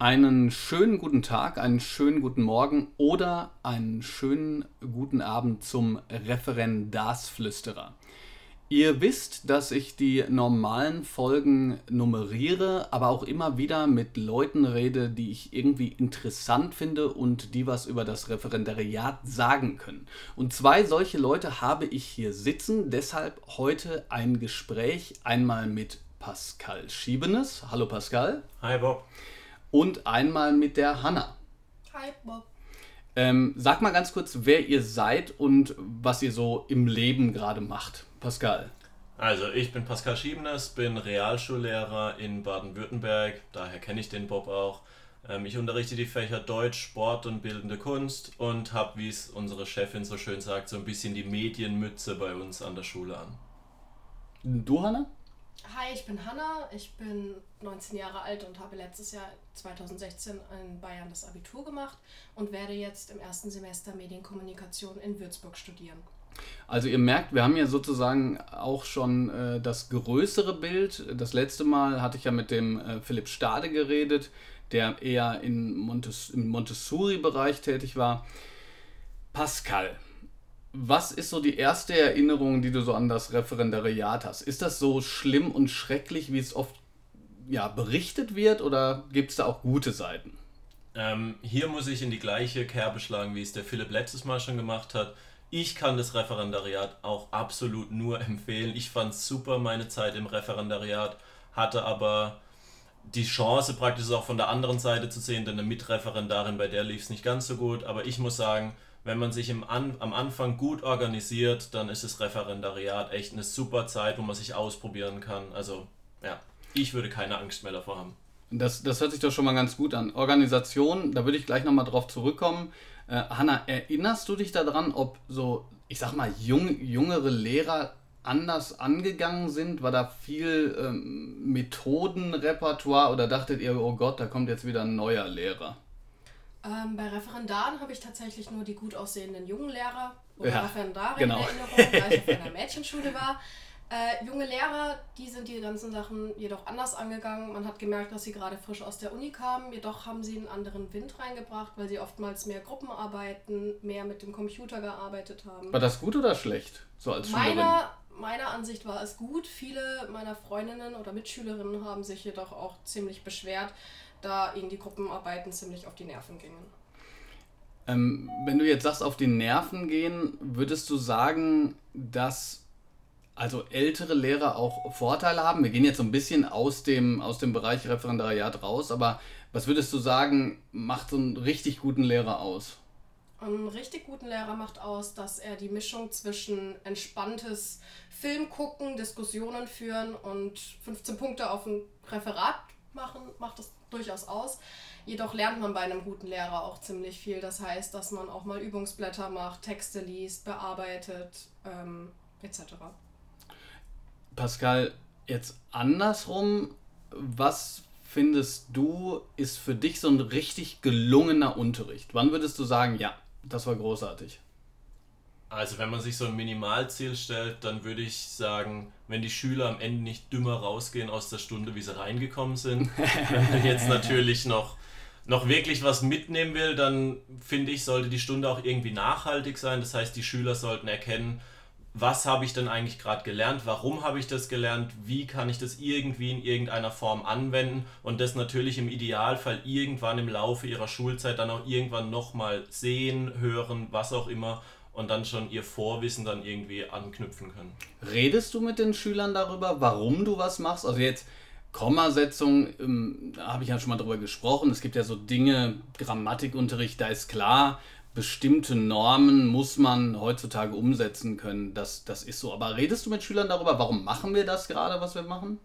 Einen schönen guten Tag, einen schönen guten Morgen oder einen schönen guten Abend zum Referendarsflüsterer. Ihr wisst, dass ich die normalen Folgen nummeriere, aber auch immer wieder mit Leuten rede, die ich irgendwie interessant finde und die was über das Referendariat sagen können. Und zwei solche Leute habe ich hier sitzen, deshalb heute ein Gespräch einmal mit Pascal Schiebenes. Hallo Pascal. Hi Bob und einmal mit der Hanna. Hi, Bob. Ähm, sag mal ganz kurz, wer ihr seid und was ihr so im Leben gerade macht. Pascal. Also, ich bin Pascal Schiebenes, bin Realschullehrer in Baden-Württemberg, daher kenne ich den Bob auch. Ähm, ich unterrichte die Fächer Deutsch, Sport und Bildende Kunst und habe, wie es unsere Chefin so schön sagt, so ein bisschen die Medienmütze bei uns an der Schule an. Du, Hanna? Hi, ich bin Hanna, ich bin 19 Jahre alt und habe letztes Jahr 2016 in Bayern das Abitur gemacht und werde jetzt im ersten Semester Medienkommunikation in Würzburg studieren. Also ihr merkt, wir haben ja sozusagen auch schon äh, das größere Bild. Das letzte Mal hatte ich ja mit dem äh, Philipp Stade geredet, der eher in Montes im Montessori-Bereich tätig war. Pascal, was ist so die erste Erinnerung, die du so an das Referendariat hast? Ist das so schlimm und schrecklich, wie es oft ja, berichtet wird, oder gibt es da auch gute Seiten? Ähm, hier muss ich in die gleiche Kerbe schlagen, wie es der Philipp letztes Mal schon gemacht hat. Ich kann das Referendariat auch absolut nur empfehlen. Ich fand super meine Zeit im Referendariat, hatte aber die Chance praktisch auch von der anderen Seite zu sehen, denn eine Mitreferendarin, bei der lief es nicht ganz so gut. Aber ich muss sagen, wenn man sich im An am Anfang gut organisiert, dann ist das Referendariat echt eine super Zeit, wo man sich ausprobieren kann. Also ja, ich würde keine Angst mehr davor haben. Das, das hört sich doch schon mal ganz gut an. Organisation, da würde ich gleich nochmal drauf zurückkommen. Äh, Hanna, erinnerst du dich daran, ob so, ich sag mal, jung, jüngere Lehrer anders angegangen sind? War da viel ähm, Methodenrepertoire oder dachtet ihr, oh Gott, da kommt jetzt wieder ein neuer Lehrer? Ähm, bei Referendaren habe ich tatsächlich nur die gut aussehenden jungen Lehrer oder ja, Referendare genau. in Erinnerung, weil ich auf einer Mädchenschule war. Äh, junge Lehrer, die sind die ganzen Sachen jedoch anders angegangen. Man hat gemerkt, dass sie gerade frisch aus der Uni kamen. Jedoch haben sie einen anderen Wind reingebracht, weil sie oftmals mehr Gruppenarbeiten, mehr mit dem Computer gearbeitet haben. War das gut oder schlecht? So als meiner, meiner Ansicht war es gut. Viele meiner Freundinnen oder Mitschülerinnen haben sich jedoch auch ziemlich beschwert, da ihnen die Gruppenarbeiten ziemlich auf die Nerven gingen. Ähm, wenn du jetzt sagst, auf die Nerven gehen, würdest du sagen, dass also ältere Lehrer auch Vorteile haben? Wir gehen jetzt so ein bisschen aus dem, aus dem Bereich Referendariat raus, aber was würdest du sagen, macht so einen richtig guten Lehrer aus? Einen richtig guten Lehrer macht aus, dass er die Mischung zwischen entspanntes Film gucken, Diskussionen führen und 15 Punkte auf ein Referat machen, macht das durchaus aus. Jedoch lernt man bei einem guten Lehrer auch ziemlich viel. Das heißt, dass man auch mal Übungsblätter macht, Texte liest, bearbeitet, ähm, etc. Pascal, jetzt andersrum, was findest du, ist für dich so ein richtig gelungener Unterricht? Wann würdest du sagen, ja, das war großartig? Also wenn man sich so ein Minimalziel stellt, dann würde ich sagen, wenn die Schüler am Ende nicht dümmer rausgehen aus der Stunde, wie sie reingekommen sind. wenn man jetzt natürlich noch, noch wirklich was mitnehmen will, dann finde ich, sollte die Stunde auch irgendwie nachhaltig sein. Das heißt, die Schüler sollten erkennen, was habe ich denn eigentlich gerade gelernt, warum habe ich das gelernt, wie kann ich das irgendwie in irgendeiner Form anwenden und das natürlich im Idealfall irgendwann im Laufe ihrer Schulzeit dann auch irgendwann nochmal sehen, hören, was auch immer und dann schon ihr Vorwissen dann irgendwie anknüpfen können. Redest du mit den Schülern darüber, warum du was machst? Also jetzt Kommasetzung, ähm, da habe ich ja schon mal drüber gesprochen. Es gibt ja so Dinge, Grammatikunterricht, da ist klar, bestimmte Normen muss man heutzutage umsetzen können. Das, das ist so. Aber redest du mit Schülern darüber, warum machen wir das gerade, was wir machen?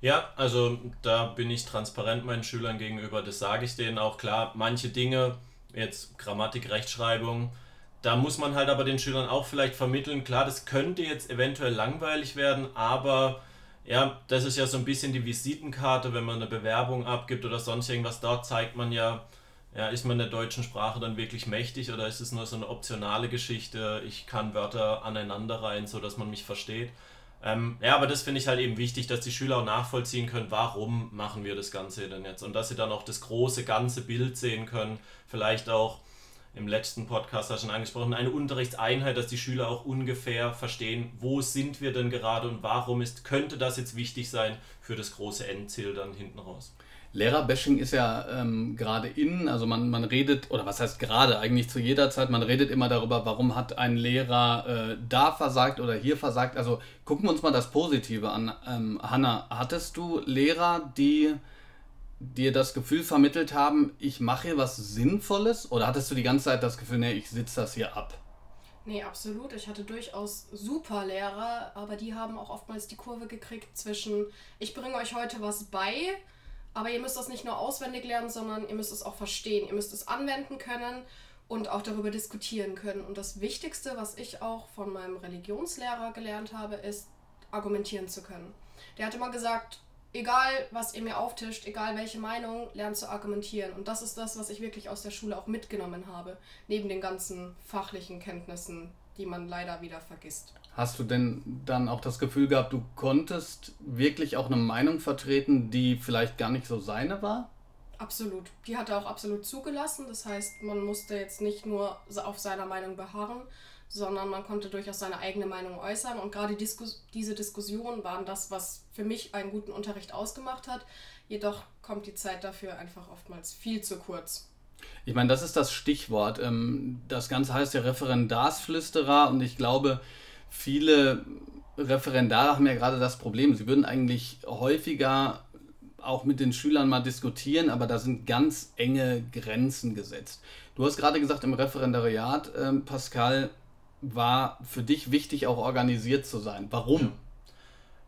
Ja, also da bin ich transparent meinen Schülern gegenüber. Das sage ich denen auch klar. Manche Dinge, jetzt Grammatik, Rechtschreibung, da muss man halt aber den Schülern auch vielleicht vermitteln, klar, das könnte jetzt eventuell langweilig werden, aber ja, das ist ja so ein bisschen die Visitenkarte, wenn man eine Bewerbung abgibt oder sonst irgendwas, da zeigt man ja, ja, ist man der deutschen Sprache dann wirklich mächtig oder ist es nur so eine optionale Geschichte, ich kann Wörter aneinander rein, so dass man mich versteht. Ähm, ja, aber das finde ich halt eben wichtig, dass die Schüler auch nachvollziehen können, warum machen wir das Ganze denn jetzt und dass sie dann auch das große ganze Bild sehen können, vielleicht auch im letzten Podcast schon angesprochen, eine Unterrichtseinheit, dass die Schüler auch ungefähr verstehen, wo sind wir denn gerade und warum ist, könnte das jetzt wichtig sein für das große Endziel dann hinten raus. Lehrerbashing ist ja ähm, gerade in, also man, man redet, oder was heißt gerade, eigentlich zu jeder Zeit, man redet immer darüber, warum hat ein Lehrer äh, da versagt oder hier versagt. Also gucken wir uns mal das Positive an. Ähm, Hanna, hattest du Lehrer, die dir das Gefühl vermittelt haben, ich mache hier was Sinnvolles? Oder hattest du die ganze Zeit das Gefühl, nee, ich sitze das hier ab? Nee, absolut. Ich hatte durchaus super Lehrer, aber die haben auch oftmals die Kurve gekriegt zwischen, ich bringe euch heute was bei, aber ihr müsst das nicht nur auswendig lernen, sondern ihr müsst es auch verstehen. Ihr müsst es anwenden können und auch darüber diskutieren können. Und das Wichtigste, was ich auch von meinem Religionslehrer gelernt habe, ist, argumentieren zu können. Der hat immer gesagt, egal was ihr mir auftischt, egal welche Meinung, lernt zu argumentieren. Und das ist das, was ich wirklich aus der Schule auch mitgenommen habe, neben den ganzen fachlichen Kenntnissen, die man leider wieder vergisst. Hast du denn dann auch das Gefühl gehabt, du konntest wirklich auch eine Meinung vertreten, die vielleicht gar nicht so seine war? Absolut. Die hat er auch absolut zugelassen. Das heißt, man musste jetzt nicht nur auf seiner Meinung beharren, sondern man konnte durchaus seine eigene Meinung äußern. Und gerade Diskus diese Diskussionen waren das, was für mich einen guten Unterricht ausgemacht hat. Jedoch kommt die Zeit dafür einfach oftmals viel zu kurz. Ich meine, das ist das Stichwort. Ähm, das Ganze heißt ja Referendarsflüsterer und ich glaube, viele Referendare haben ja gerade das Problem, sie würden eigentlich häufiger auch mit den Schülern mal diskutieren, aber da sind ganz enge Grenzen gesetzt. Du hast gerade gesagt, im Referendariat, äh, Pascal, war für dich wichtig, auch organisiert zu sein. Warum?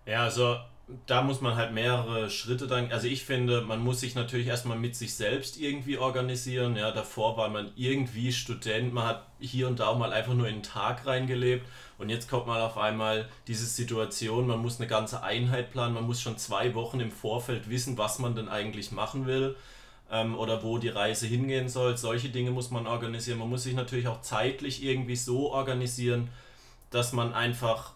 Ja, also da muss man halt mehrere Schritte dann. Also ich finde, man muss sich natürlich erstmal mit sich selbst irgendwie organisieren. Ja, davor war man irgendwie Student, man hat hier und da auch mal einfach nur in den Tag reingelebt. Und jetzt kommt mal auf einmal diese Situation, man muss eine ganze Einheit planen, man muss schon zwei Wochen im Vorfeld wissen, was man denn eigentlich machen will ähm, oder wo die Reise hingehen soll. Solche Dinge muss man organisieren. Man muss sich natürlich auch zeitlich irgendwie so organisieren, dass man einfach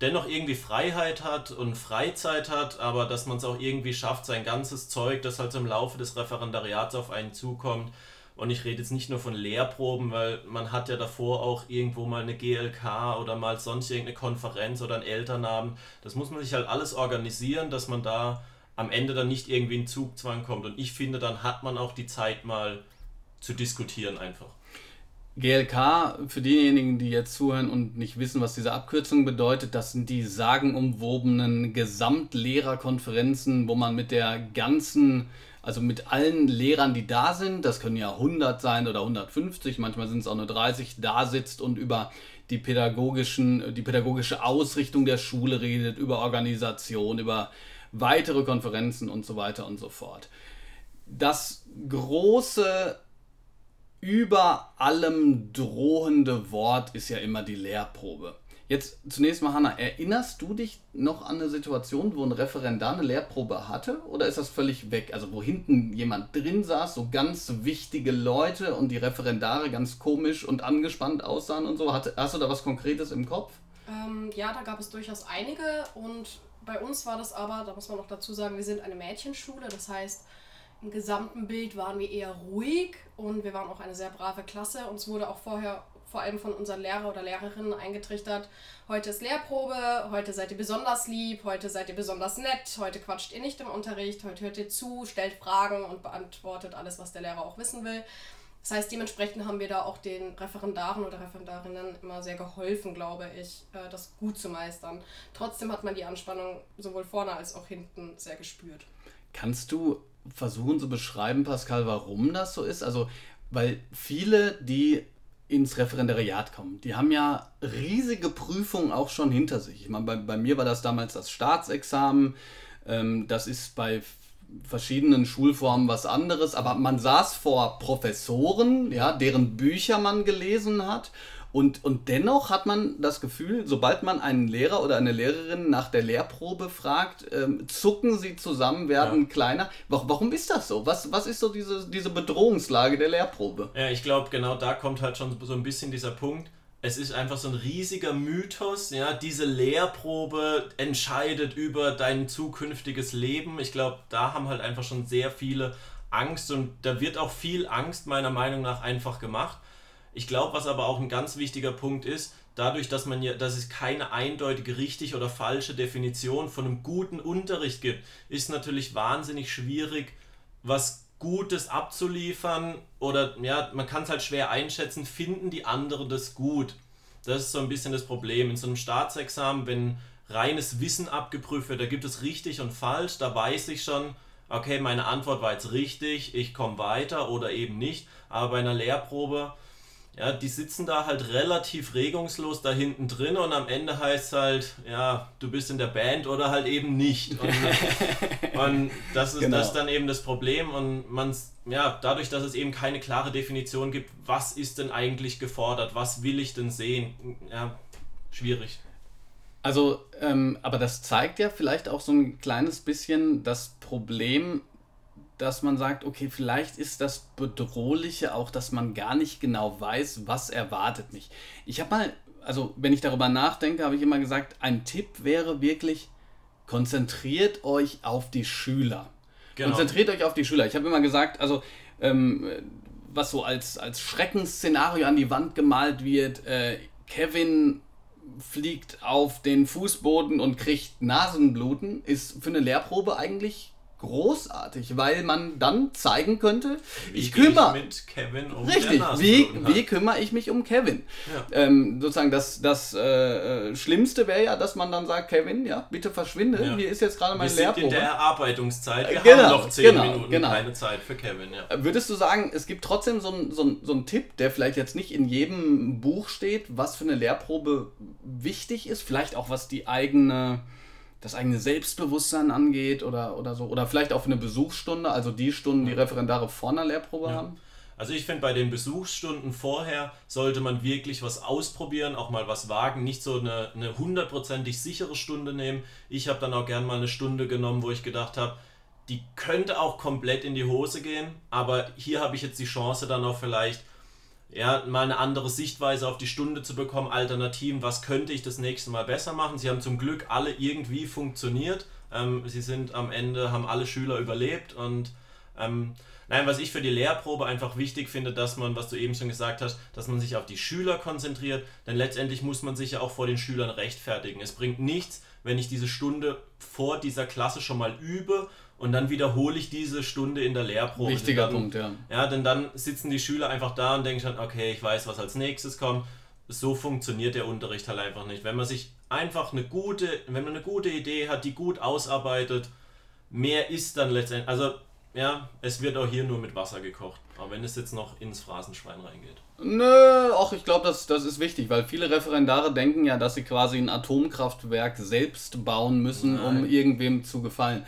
dennoch irgendwie Freiheit hat und Freizeit hat, aber dass man es auch irgendwie schafft, sein ganzes Zeug, das halt im Laufe des Referendariats auf einen zukommt. Und ich rede jetzt nicht nur von Lehrproben, weil man hat ja davor auch irgendwo mal eine GLK oder mal sonst irgendeine Konferenz oder einen Elternabend. Das muss man sich halt alles organisieren, dass man da am Ende dann nicht irgendwie in Zugzwang kommt. Und ich finde, dann hat man auch die Zeit mal zu diskutieren einfach. GLK, für diejenigen, die jetzt zuhören und nicht wissen, was diese Abkürzung bedeutet, das sind die sagenumwobenen Gesamtlehrerkonferenzen, wo man mit der ganzen, also mit allen Lehrern, die da sind, das können ja 100 sein oder 150, manchmal sind es auch nur 30, da sitzt und über die pädagogischen, die pädagogische Ausrichtung der Schule redet, über Organisation, über weitere Konferenzen und so weiter und so fort. Das große über allem drohende Wort ist ja immer die Lehrprobe. Jetzt zunächst mal, Hanna, erinnerst du dich noch an eine Situation, wo ein Referendar eine Lehrprobe hatte? Oder ist das völlig weg? Also, wo hinten jemand drin saß, so ganz wichtige Leute und die Referendare ganz komisch und angespannt aussahen und so? hast du da was Konkretes im Kopf? Ähm, ja, da gab es durchaus einige und bei uns war das aber, da muss man noch dazu sagen, wir sind eine Mädchenschule, das heißt, im gesamten Bild waren wir eher ruhig und wir waren auch eine sehr brave Klasse. Uns wurde auch vorher vor allem von unseren Lehrer oder Lehrerinnen eingetrichtert, heute ist Lehrprobe, heute seid ihr besonders lieb, heute seid ihr besonders nett, heute quatscht ihr nicht im Unterricht, heute hört ihr zu, stellt Fragen und beantwortet alles, was der Lehrer auch wissen will. Das heißt, dementsprechend haben wir da auch den Referendaren oder Referendarinnen immer sehr geholfen, glaube ich, äh, das gut zu meistern. Trotzdem hat man die Anspannung sowohl vorne als auch hinten sehr gespürt. Kannst du versuchen zu beschreiben, Pascal, warum das so ist? Also, weil viele, die ins Referendariat kommen, die haben ja riesige Prüfungen auch schon hinter sich. Ich meine, bei, bei mir war das damals das Staatsexamen. Ähm, das ist bei verschiedenen Schulformen was anderes, aber man saß vor Professoren, ja, deren Bücher man gelesen hat und, und dennoch hat man das Gefühl, sobald man einen Lehrer oder eine Lehrerin nach der Lehrprobe fragt, ähm, zucken sie zusammen, werden ja. kleiner. Warum ist das so? Was, was ist so diese, diese Bedrohungslage der Lehrprobe? Ja, ich glaube, genau da kommt halt schon so ein bisschen dieser Punkt. es ist einfach so ein riesiger Mythos, ja, diese Lehrprobe entscheidet über dein zukünftiges Leben. Ich glaube, da haben halt einfach schon sehr viele Angst und da wird auch viel Angst meiner Meinung nach einfach gemacht. Ich glaube, was aber auch ein ganz wichtiger Punkt ist, dadurch, dass man ja, dass es keine eindeutige richtig oder falsche Definition von einem guten Unterricht gibt, ist natürlich wahnsinnig schwierig, was Gutes abzuliefern oder ja, man kann es halt schwer einschätzen, finden die anderen das gut? Das ist so ein bisschen das Problem. In so einem Staatsexamen, wenn reines Wissen abgeprüft wird, da gibt es richtig und falsch, da weiß ich schon, okay, meine Antwort war jetzt richtig, ich komme weiter oder eben nicht. Aber bei einer Lehrprobe, ja, die sitzen da halt relativ regungslos da hinten drin und am Ende heißt es halt, ja, du bist in der Band oder halt eben nicht. Und, und das ist genau. das dann eben das Problem und man, ja, dadurch, dass es eben keine klare Definition gibt, was ist denn eigentlich gefordert, was will ich denn sehen, ja, schwierig. Also, ähm, aber das zeigt ja vielleicht auch so ein kleines bisschen das Problem, dass man sagt, okay, vielleicht ist das Bedrohliche auch, dass man gar nicht genau weiß, was erwartet mich. Ich habe mal, also wenn ich darüber nachdenke, habe ich immer gesagt, ein Tipp wäre wirklich, konzentriert euch auf die Schüler. Genau. Konzentriert euch auf die Schüler. Ich habe immer gesagt, also ähm, was so als, als Schreckensszenario an die Wand gemalt wird, äh, Kevin fliegt auf den Fußboden und kriegt Nasenbluten, ist für eine Lehrprobe eigentlich großartig, weil man dann zeigen könnte, wie ich kümmere mit Kevin um richtig, wie, wie kümmere ich mich um Kevin? Ja. Ähm, sozusagen das, das äh, äh, Schlimmste wäre ja, dass man dann sagt, Kevin, ja, bitte verschwinde, ja. hier ist jetzt gerade meine Lehrprobe. Wir sind in der Erarbeitungszeit, wir genau, haben noch zehn genau, Minuten genau. keine Zeit für Kevin. Ja. Würdest du sagen, es gibt trotzdem so einen so so ein Tipp, der vielleicht jetzt nicht in jedem Buch steht, was für eine Lehrprobe wichtig ist, vielleicht auch was die eigene das eigene Selbstbewusstsein angeht oder, oder so. Oder vielleicht auch für eine Besuchsstunde, also die Stunden, die Referendare vor einer Lehrprobe ja. haben. Also ich finde, bei den Besuchsstunden vorher sollte man wirklich was ausprobieren, auch mal was wagen, nicht so eine, eine hundertprozentig sichere Stunde nehmen. Ich habe dann auch gern mal eine Stunde genommen, wo ich gedacht habe, die könnte auch komplett in die Hose gehen, aber hier habe ich jetzt die Chance dann auch vielleicht ja, mal eine andere Sichtweise auf die Stunde zu bekommen, Alternativen, was könnte ich das nächste Mal besser machen. Sie haben zum Glück alle irgendwie funktioniert. Ähm, sie sind am Ende, haben alle Schüler überlebt und ähm, nein, was ich für die Lehrprobe einfach wichtig finde, dass man, was du eben schon gesagt hast, dass man sich auf die Schüler konzentriert, denn letztendlich muss man sich ja auch vor den Schülern rechtfertigen. Es bringt nichts, wenn ich diese Stunde vor dieser Klasse schon mal übe und dann wiederhole ich diese Stunde in der Lehrprobe. Wichtiger dann, Punkt, ja. Ja, denn dann sitzen die Schüler einfach da und denken schon, okay, ich weiß, was als nächstes kommt. So funktioniert der Unterricht halt einfach nicht. Wenn man sich einfach eine gute, wenn man eine gute Idee hat, die gut ausarbeitet, mehr ist dann letztendlich, also ja, es wird auch hier nur mit Wasser gekocht. Aber wenn es jetzt noch ins Phrasenschwein reingeht. Nö, auch ich glaube, das, das ist wichtig, weil viele Referendare denken ja, dass sie quasi ein Atomkraftwerk selbst bauen müssen, Nein. um irgendwem zu gefallen.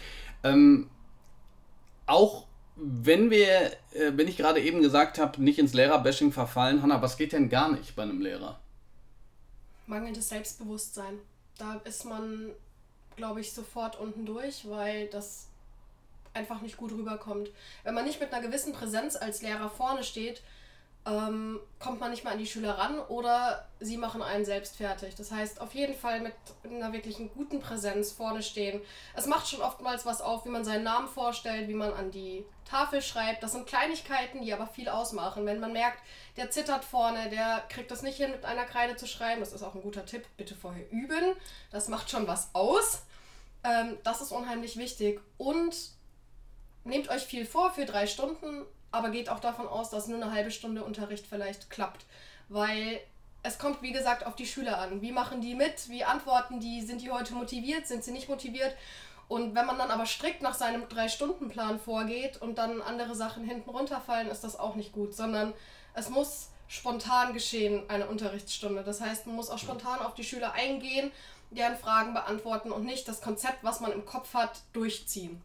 Ähm, auch wenn wir, äh, wenn ich gerade eben gesagt habe, nicht ins Lehrerbashing verfallen, Hanna, was geht denn gar nicht bei einem Lehrer? Mangelndes Selbstbewusstsein. Da ist man, glaube ich, sofort unten durch, weil das einfach nicht gut rüberkommt. Wenn man nicht mit einer gewissen Präsenz als Lehrer vorne steht, ähm, kommt man nicht mal an die Schüler ran oder sie machen einen selbst fertig. Das heißt, auf jeden Fall mit einer wirklichen guten Präsenz vorne stehen. Es macht schon oftmals was auf, wie man seinen Namen vorstellt, wie man an die Tafel schreibt. Das sind Kleinigkeiten, die aber viel ausmachen. Wenn man merkt, der zittert vorne, der kriegt das nicht hin, mit einer Kreide zu schreiben, das ist auch ein guter Tipp, bitte vorher üben. Das macht schon was aus. Ähm, das ist unheimlich wichtig. Und nehmt euch viel vor für drei Stunden aber geht auch davon aus, dass nur eine halbe Stunde Unterricht vielleicht klappt. Weil es kommt, wie gesagt, auf die Schüler an. Wie machen die mit? Wie antworten die? Sind die heute motiviert? Sind sie nicht motiviert? Und wenn man dann aber strikt nach seinem Drei-Stunden-Plan vorgeht und dann andere Sachen hinten runterfallen, ist das auch nicht gut, sondern es muss spontan geschehen, eine Unterrichtsstunde. Das heißt, man muss auch spontan auf die Schüler eingehen, deren Fragen beantworten und nicht das Konzept, was man im Kopf hat, durchziehen.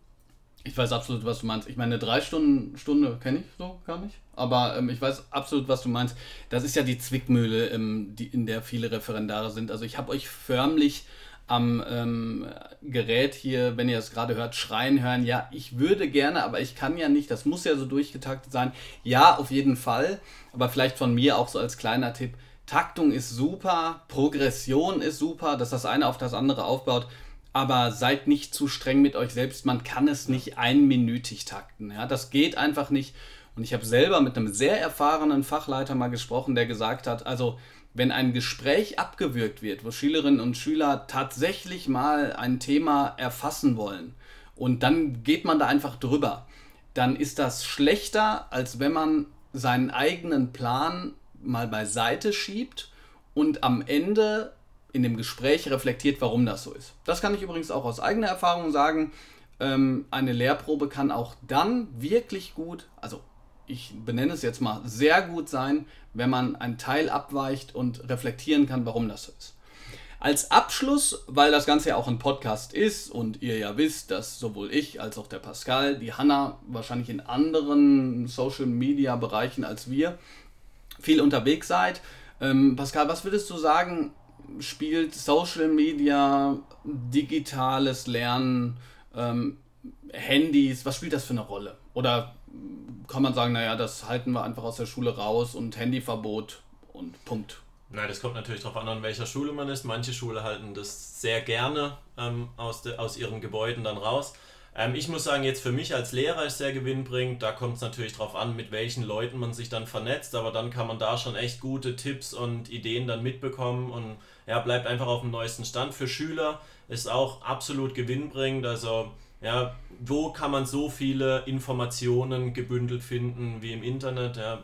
Ich weiß absolut, was du meinst. Ich meine, eine drei Stunden Stunde kenne ich so gar nicht. Aber ähm, ich weiß absolut, was du meinst. Das ist ja die Zwickmühle, ähm, die, in der viele Referendare sind. Also ich habe euch förmlich am ähm, Gerät hier, wenn ihr es gerade hört, schreien hören. Ja, ich würde gerne, aber ich kann ja nicht. Das muss ja so durchgetaktet sein. Ja, auf jeden Fall. Aber vielleicht von mir auch so als kleiner Tipp Taktung ist super, Progression ist super, dass das eine auf das andere aufbaut, aber seid nicht zu streng mit euch selbst. Man kann es nicht einminütig takten. Ja? Das geht einfach nicht. Und ich habe selber mit einem sehr erfahrenen Fachleiter mal gesprochen, der gesagt hat, also wenn ein Gespräch abgewürgt wird, wo Schülerinnen und Schüler tatsächlich mal ein Thema erfassen wollen und dann geht man da einfach drüber, dann ist das schlechter, als wenn man seinen eigenen Plan mal beiseite schiebt und am Ende in dem Gespräch reflektiert, warum das so ist. Das kann ich übrigens auch aus eigener Erfahrung sagen. Ähm, eine Lehrprobe kann auch dann wirklich gut, also ich benenne es jetzt mal, sehr gut sein, wenn man ein Teil abweicht und reflektieren kann, warum das so ist. Als Abschluss, weil das Ganze ja auch ein Podcast ist und ihr ja wisst, dass sowohl ich als auch der Pascal, die Hanna wahrscheinlich in anderen Social Media Bereichen als wir viel unterwegs seid. Ähm, Pascal, was würdest du sagen, spielt Social Media, digitales Lernen, ähm, Handys, was spielt das für eine Rolle? Oder kann man sagen, naja, das halten wir einfach aus der Schule raus und Handyverbot und Punkt. Nein, das kommt natürlich darauf an, an welcher Schule man ist. Manche Schulen halten das sehr gerne ähm, aus, de, aus ihren Gebäuden dann raus. Ähm, ich muss sagen, jetzt für mich als Lehrer ist sehr gewinnbringend. Da kommt es natürlich darauf an, mit welchen Leuten man sich dann vernetzt. Aber dann kann man da schon echt gute Tipps und Ideen dann mitbekommen und ja, bleibt einfach auf dem neuesten Stand. Für Schüler ist auch absolut gewinnbringend. Also ja, wo kann man so viele Informationen gebündelt finden wie im Internet? Ja,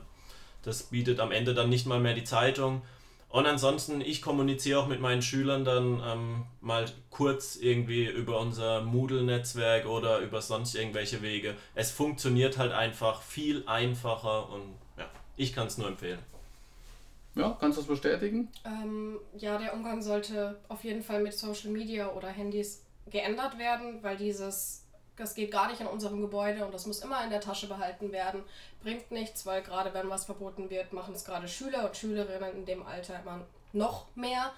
das bietet am Ende dann nicht mal mehr die Zeitung. Und ansonsten, ich kommuniziere auch mit meinen Schülern dann ähm, mal kurz irgendwie über unser Moodle-Netzwerk oder über sonst irgendwelche Wege. Es funktioniert halt einfach viel einfacher und ja, ich kann es nur empfehlen. Ja, kannst du das bestätigen? Ähm, ja, der Umgang sollte auf jeden Fall mit Social Media oder Handys geändert werden, weil dieses, das geht gar nicht in unserem Gebäude und das muss immer in der Tasche behalten werden. Bringt nichts, weil gerade wenn was verboten wird, machen es gerade Schüler und Schülerinnen in dem Alter immer noch mehr.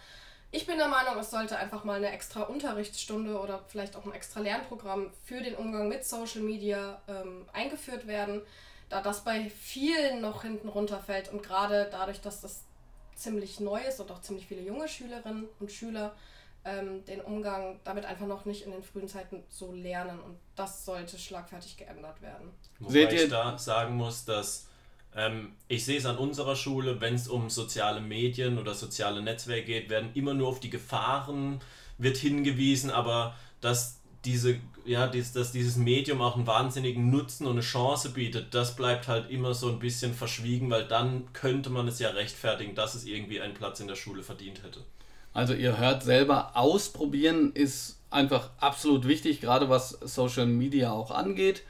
Ich bin der Meinung, es sollte einfach mal eine extra Unterrichtsstunde oder vielleicht auch ein extra Lernprogramm für den Umgang mit Social Media ähm, eingeführt werden, da das bei vielen noch hinten runterfällt und gerade dadurch, dass das ziemlich neu ist und auch ziemlich viele junge Schülerinnen und Schüler ähm, den Umgang damit einfach noch nicht in den frühen Zeiten so lernen. Und das sollte schlagfertig geändert werden. Wobei Seht ihr? ich da sagen muss, dass ähm, ich sehe es an unserer Schule, wenn es um soziale Medien oder soziale Netzwerke geht, werden immer nur auf die Gefahren wird hingewiesen, aber dass diese, ja, dies, dass dieses Medium auch einen wahnsinnigen Nutzen und eine Chance bietet, das bleibt halt immer so ein bisschen verschwiegen, weil dann könnte man es ja rechtfertigen, dass es irgendwie einen Platz in der Schule verdient hätte. Also ihr hört selber, ausprobieren ist einfach absolut wichtig, gerade was Social Media auch angeht.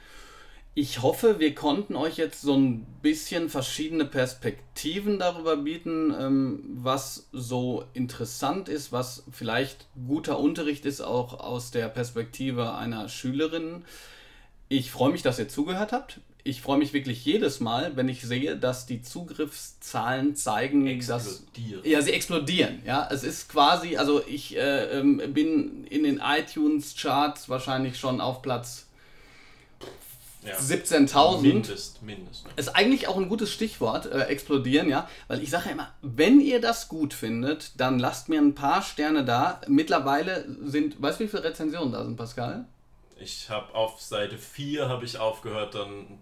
Ich hoffe, wir konnten euch jetzt so ein bisschen verschiedene Perspektiven darüber bieten, ähm, was so interessant ist, was vielleicht guter Unterricht ist, auch aus der Perspektive einer Schülerin. Ich freue mich, dass ihr zugehört habt ich freue mich wirklich jedes Mal, wenn ich sehe, dass die Zugriffszahlen zeigen, explodieren. dass ja sie explodieren. Ja, es ist quasi, also ich äh, ähm, bin in den iTunes Charts wahrscheinlich schon auf Platz ja. 17.000. Mindest, mindest. Ist eigentlich auch ein gutes Stichwort, äh, explodieren, ja. Weil ich sage ja immer, wenn ihr das gut findet, dann lasst mir ein paar Sterne da. Mittlerweile sind, weißt du, wie viele Rezensionen da sind, Pascal? Ich habe auf Seite 4 habe ich aufgehört, dann.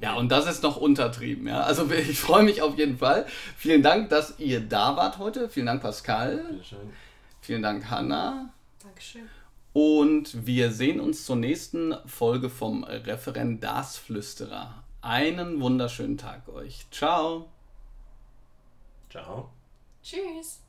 Ja, und das ist noch untertrieben, ja. Also ich freue mich auf jeden Fall. Vielen Dank, dass ihr da wart heute. Vielen Dank, Pascal. Bitteschön. Vielen Dank, Hanna. Dankeschön. Und wir sehen uns zur nächsten Folge vom Referendarsflüsterer. Einen wunderschönen Tag euch. Ciao. Ciao. Tschüss.